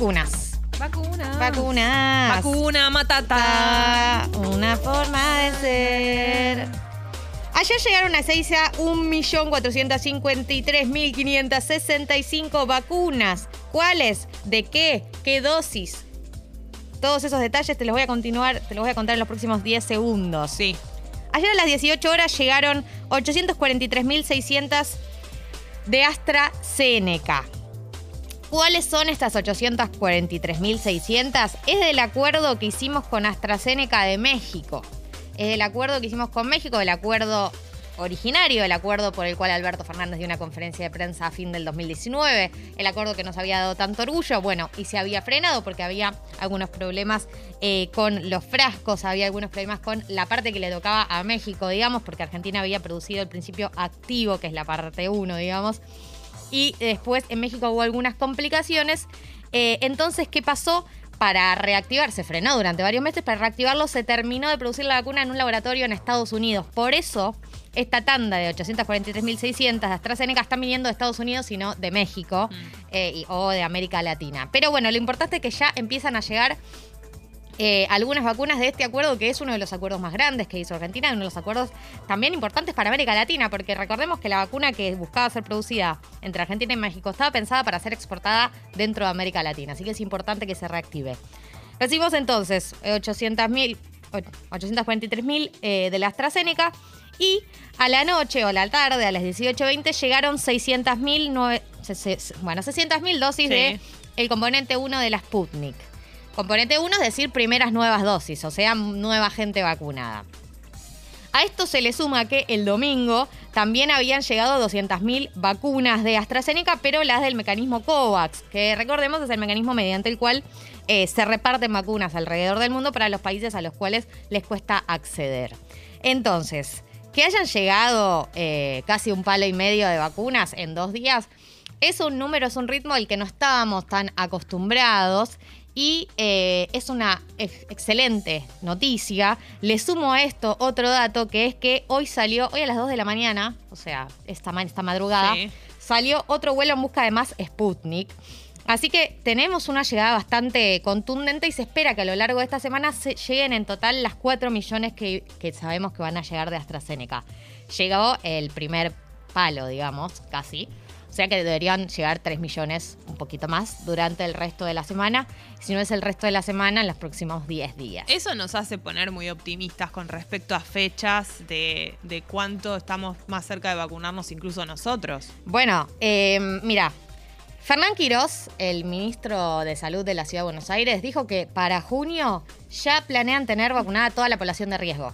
Vacunas. Vacuna. Vacunas. Vacuna, matata. Una forma de ser. Ayer llegaron a Seiza 1.453.565 vacunas. ¿Cuáles? ¿De qué? ¿Qué dosis? Todos esos detalles te los voy a continuar, te los voy a contar en los próximos 10 segundos. Sí. Ayer a las 18 horas llegaron 843.600 de AstraZeneca. ¿Cuáles son estas 843.600? Es del acuerdo que hicimos con AstraZeneca de México. Es del acuerdo que hicimos con México, del acuerdo originario, el acuerdo por el cual Alberto Fernández dio una conferencia de prensa a fin del 2019, el acuerdo que nos había dado tanto orgullo, bueno, y se había frenado porque había algunos problemas eh, con los frascos, había algunos problemas con la parte que le tocaba a México, digamos, porque Argentina había producido el principio activo, que es la parte 1, digamos, y después en México hubo algunas complicaciones. Eh, entonces, ¿qué pasó? Para reactivar, se frenó durante varios meses, para reactivarlo se terminó de producir la vacuna en un laboratorio en Estados Unidos. Por eso, esta tanda de 843.600 de AstraZeneca están viniendo de Estados Unidos y no de México eh, y- o de América Latina. Pero bueno, lo importante es que ya empiezan a llegar eh, algunas vacunas de este acuerdo, que es uno de los acuerdos más grandes que hizo Argentina, uno de los acuerdos también importantes para América Latina, porque recordemos que la vacuna que buscaba ser producida entre Argentina y México estaba pensada para ser exportada dentro de América Latina, así que es importante que se reactive. Recibimos entonces eh, 800.000, och- 843.000 eh, de la AstraZeneca y a la noche o a la tarde, a las 18.20, llegaron 600.000, nue- se- se- bueno, 600.000 dosis Sí. de el componente 1 de la Sputnik. Componente 1 es decir, primeras nuevas dosis, o sea, nueva gente vacunada. A esto se le suma que el domingo también habían llegado 200.000 vacunas de AstraZeneca, pero las del mecanismo COVAX, que recordemos es el mecanismo mediante el cual eh, se reparten vacunas alrededor del mundo para los países a los cuales les cuesta acceder. Entonces, que hayan llegado eh, casi un palo y medio de vacunas en dos días, es un número, es un ritmo al que no estábamos tan acostumbrados y eh, es una ex- excelente noticia. Le sumo a esto otro dato que es que hoy salió, hoy a las 2 de la mañana, o sea, esta, esta madrugada, Sí. salió otro vuelo en busca de más Sputnik. Así que tenemos una llegada bastante contundente y se espera que a lo largo de esta semana se lleguen en total las 4 millones que, que sabemos que van a llegar de AstraZeneca. Llegó el primer palo, digamos, casi. O sea que deberían llegar 3 millones, un poquito más, durante el resto de la semana. Si no es el resto de la semana, en los próximos 10 días. Eso nos hace poner muy optimistas con respecto a fechas de, de cuánto estamos más cerca de vacunarnos incluso nosotros. Bueno, eh, mira, Fernán Quirós, el ministro de Salud de la Ciudad de Buenos Aires, dijo que para junio ya planean tener vacunada a toda la población de riesgo.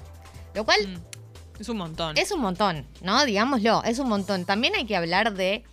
Lo cual Mm, Es un montón. es un montón, ¿no? Digámoslo, es un montón. También hay que hablar de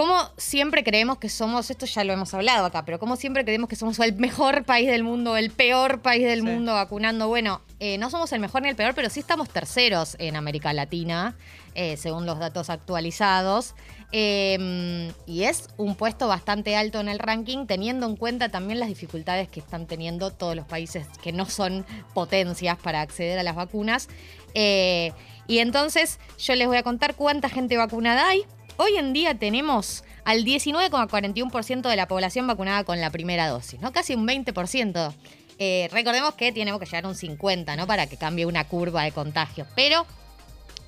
cómo siempre creemos que somos, esto ya lo hemos hablado acá, pero cómo siempre creemos que somos el mejor país del mundo, el peor país del Sí. mundo vacunando. Bueno, eh, no somos el mejor ni el peor, pero sí estamos terceros en América Latina, eh, según los datos actualizados. Eh, y es un puesto bastante alto en el ranking, teniendo en cuenta también las dificultades que están teniendo todos los países que no son potencias para acceder a las vacunas. Eh, y entonces yo les voy a contar cuánta gente vacunada hay. Hoy en día tenemos al 19,41% de la población vacunada con la primera dosis, ¿no? Casi un 20%. Eh, recordemos que tenemos que llegar a un 50%, ¿no? Para que cambie una curva de contagio. Pero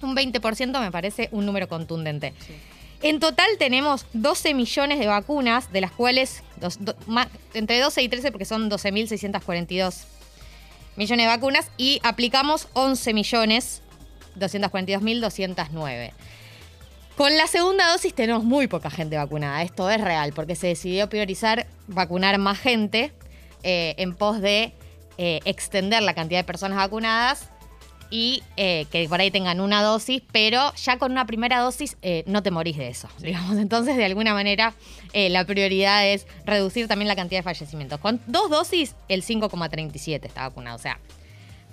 un 20% me parece un número contundente. Sí. En total tenemos 12 millones de vacunas, de las cuales dos- do- ma- entre 12 y 13, porque son 12.642 millones de vacunas, y aplicamos 11 millones 242.209. Con la segunda dosis tenemos muy poca gente vacunada, esto es real, porque se decidió priorizar vacunar más gente eh, en pos de eh, extender la cantidad de personas vacunadas y eh, que por ahí tengan una dosis, pero ya con una primera dosis eh, no te morís de eso, digamos. Entonces, de alguna manera, eh, la prioridad es reducir también la cantidad de fallecimientos. Con dos dosis, el 5,37 está vacunado. O sea,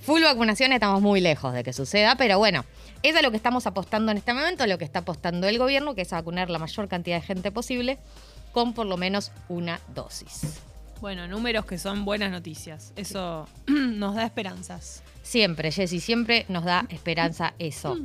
full vacunación estamos muy lejos de que suceda, pero bueno, eso es lo que estamos apostando en este momento, lo que está apostando el gobierno, que es vacunar la mayor cantidad de gente posible con por lo menos una dosis. Bueno, números que son buenas noticias. Eso nos da esperanzas. Siempre, Jessy, siempre nos da esperanza eso.